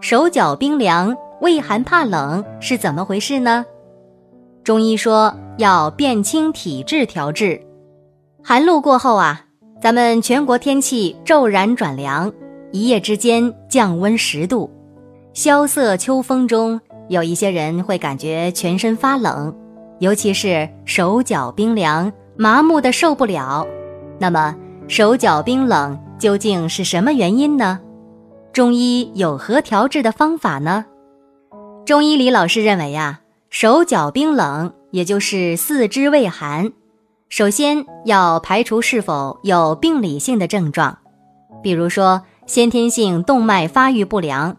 手脚冰凉、畏寒怕冷是怎么回事呢？中医说要辨清体质调治。寒露过后啊，咱们全国天气骤然转凉，一夜之间降温十度，萧瑟秋风中，有一些人会感觉全身发冷，尤其是手脚冰凉、麻木的受不了。那么手脚冰冷究竟是什么原因呢？中医有何调治的方法呢？中医李老师认为呀，手脚冰冷，也就是四肢畏寒，首先要排除是否有病理性的症状，比如说先天性动脉发育不良、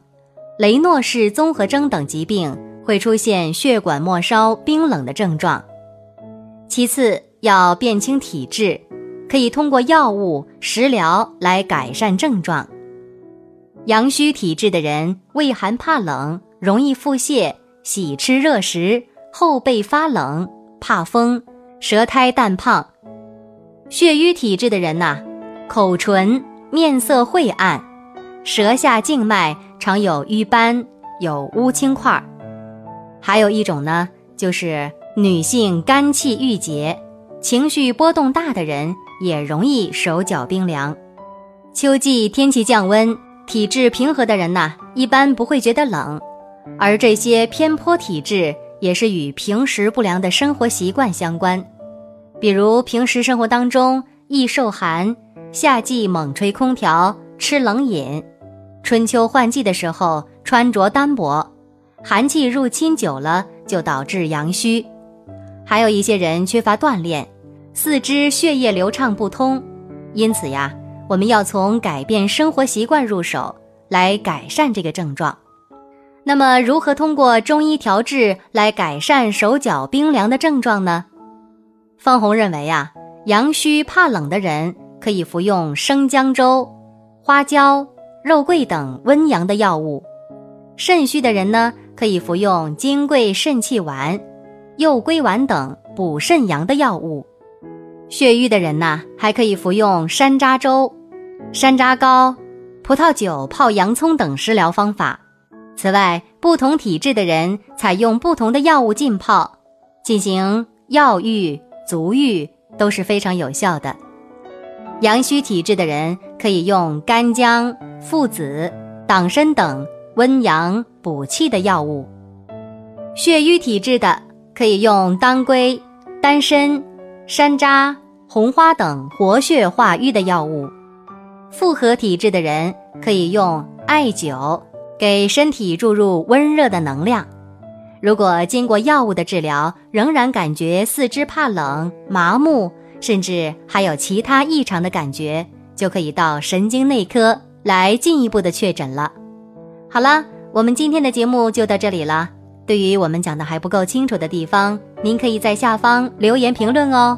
雷诺氏综合征等疾病会出现血管末梢冰冷的症状。其次要辨清体质，可以通过药物、食疗来改善症状。阳虚体质的人畏寒怕冷，容易腹泻，喜吃热食，后背发冷，怕风，舌苔淡胖。血瘀体质的人呐，口唇面色晦暗，舌下静脉常有瘀斑，有乌青块。还有一种呢，就是女性肝气郁结，情绪波动大的人也容易手脚冰凉。秋季天气降温。体质平和的人呐，一般不会觉得冷，而这些偏颇体质也是与平时不良的生活习惯相关，比如平时生活当中易受寒，夏季猛吹空调、吃冷饮，春秋换季的时候穿着单薄，寒气入侵久了就导致阳虚，还有一些人缺乏锻炼，四肢血液流畅不通，因此呀。我们要从改变生活习惯入手，来改善这个症状。那么，如何通过中医调治来改善手脚冰凉的症状呢？方红认为啊，阳虚怕冷的人可以服用生姜粥、花椒、肉桂等温阳的药物；肾虚的人呢，可以服用金匮肾气丸、右归丸等补肾阳的药物；血瘀的人呢，还可以服用山楂粥。山楂膏、葡萄酒泡洋葱等食疗方法。此外，不同体质的人采用不同的药物浸泡，进行药浴、足浴都是非常有效的。阳虚体质的人可以用干姜、附子、党参等温阳补气的药物；血瘀体质的可以用当归、丹参、山楂、红花等活血化瘀的药物。复合体质的人可以用艾灸，给身体注入温热的能量。如果经过药物的治疗，仍然感觉四肢怕冷、麻木，甚至还有其他异常的感觉，就可以到神经内科来进一步的确诊了。好了，我们今天的节目就到这里了。对于我们讲的还不够清楚的地方，您可以在下方留言评论哦。